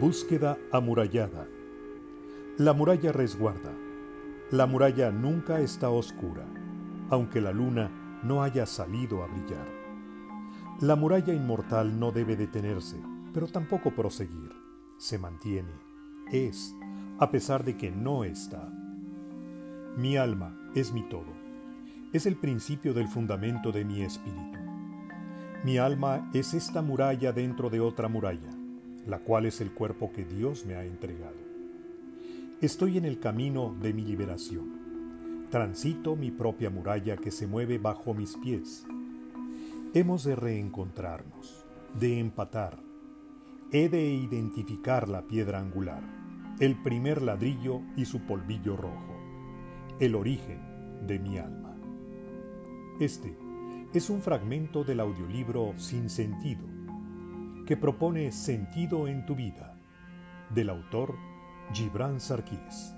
Búsqueda amurallada. La muralla resguarda. La muralla nunca está oscura, aunque la luna no haya salido a brillar. La muralla inmortal no debe detenerse, pero tampoco proseguir. Se mantiene, es, a pesar de que no está. Mi alma es mi todo. Es el principio del fundamento de mi espíritu. Mi alma es esta muralla dentro de otra muralla la cual es el cuerpo que Dios me ha entregado. Estoy en el camino de mi liberación. Transito mi propia muralla que se mueve bajo mis pies. Hemos de reencontrarnos, de empatar. He de identificar la piedra angular, el primer ladrillo y su polvillo rojo, el origen de mi alma. Este es un fragmento del audiolibro Sin Sentido que propone Sentido en tu vida, del autor Gibran Sarkis.